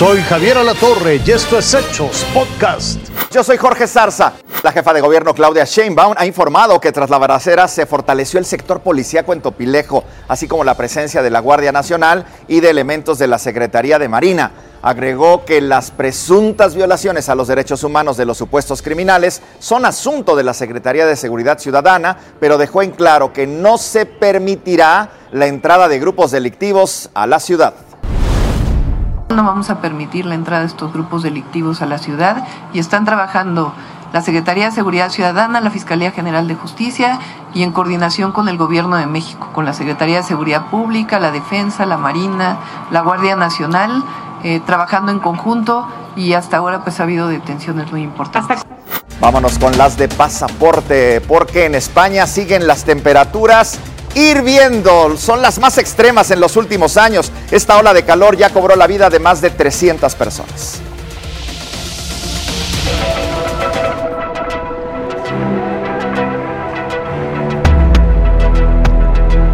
Soy Javier Alatorre y esto es Hechos Podcast. Yo soy Jorge Zarza. La jefa de gobierno Claudia Sheinbaum ha informado que tras la balacera se fortaleció el sector policíaco en Topilejo, así como la presencia de la Guardia Nacional y de elementos de la Secretaría de Marina. Agregó que las presuntas violaciones a los derechos humanos de los supuestos criminales son asunto de la Secretaría de Seguridad Ciudadana, pero dejó en claro que no se permitirá la entrada de grupos delictivos a la ciudad. No vamos a permitir la entrada de estos grupos delictivos a la ciudad y están trabajando la Secretaría de Seguridad Ciudadana, la Fiscalía General de Justicia y en coordinación con el Gobierno de México, con la Secretaría de Seguridad Pública, la Defensa, la Marina, la Guardia Nacional, eh, trabajando en conjunto y hasta ahora pues ha habido detenciones muy importantes. Vámonos con las de pasaporte, porque en España siguen las temperaturas hirviendo. Son las más extremas en los últimos años. Esta ola de calor ya cobró la vida de más de 300 personas.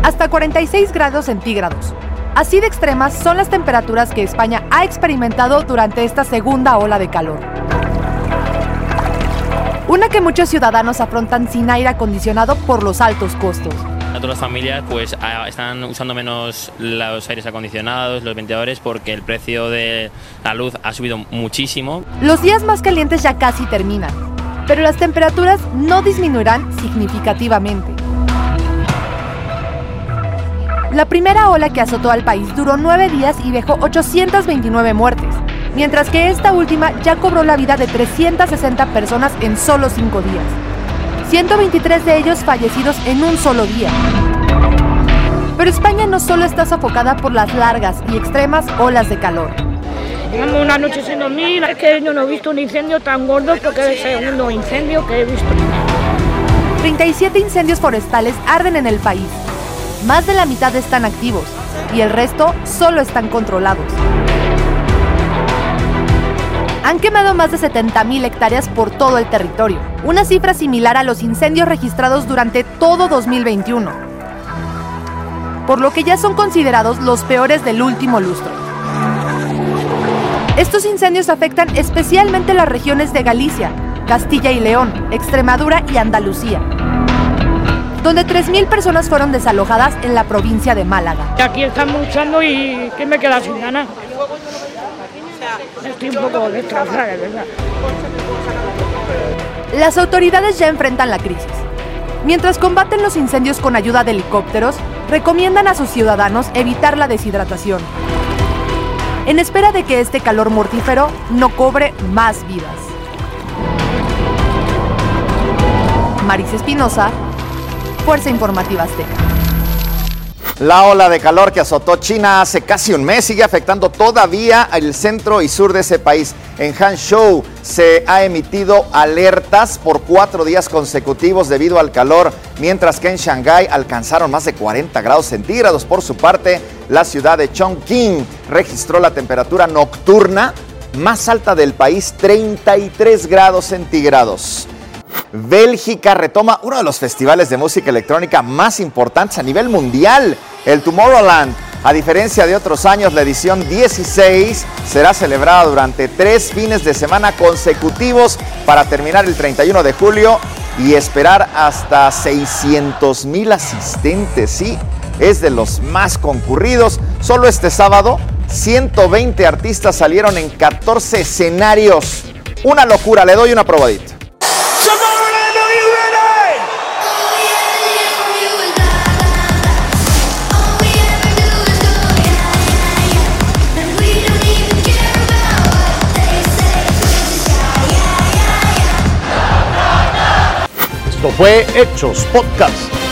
Hasta 46 grados centígrados. Así de extremas son las temperaturas que España ha experimentado durante esta segunda ola de calor. Una que muchos ciudadanos afrontan sin aire acondicionado por los altos costos. Todas las familias pues están usando menos los aires acondicionados, los ventiladores, porque el precio de la luz ha subido muchísimo. Los días más calientes ya casi terminan, pero las temperaturas no disminuirán significativamente. La primera ola que azotó al país duró nueve días y dejó 829 muertes, mientras que esta última ya cobró la vida de 360 personas en solo cinco días. 123 de ellos fallecidos en un solo día. Pero España no solo está sofocada por las largas y extremas olas de calor. Llevamos una noche sin dormir, es que yo no he visto un incendio tan gordo porque es el segundo incendio que he visto. 37 incendios forestales arden en el país. Más de la mitad están activos y el resto solo están controlados. Han quemado más de 70.000 hectáreas por todo el territorio, una cifra similar a los incendios registrados durante todo 2021, por lo que ya son considerados los peores del último lustro. Estos incendios afectan especialmente las regiones de Galicia, Castilla y León, Extremadura y Andalucía, donde 3.000 personas fueron desalojadas en la provincia de Málaga. Aquí estamos luchando y ¿qué me queda sin ganar? Estoy un poco verdad. Las autoridades ya enfrentan la crisis. Mientras combaten los incendios con ayuda de helicópteros, recomiendan a sus ciudadanos evitar la deshidratación, en espera de que este calor mortífero no cobre más vidas. Maris Espinosa, Fuerza Informativa Azteca. La ola de calor que azotó China hace casi un mes sigue afectando todavía el centro y sur de ese país. En Hangzhou se ha emitido alertas por cuatro días consecutivos debido al calor, mientras que en Shanghái alcanzaron más de 40 grados centígrados. Por su parte, la ciudad de Chongqing registró la temperatura nocturna más alta del país, 33 grados centígrados. Bélgica retoma uno de los festivales de música electrónica más importantes a nivel mundial, el Tomorrowland. A diferencia de otros años, la edición 16 será celebrada durante tres fines de semana consecutivos para terminar el 31 de julio y esperar hasta 600 mil asistentes. Sí, es de los más concurridos. Solo este sábado, 120 artistas salieron en 14 escenarios. Una locura, le doy una probadita. Fue Hechos Podcast.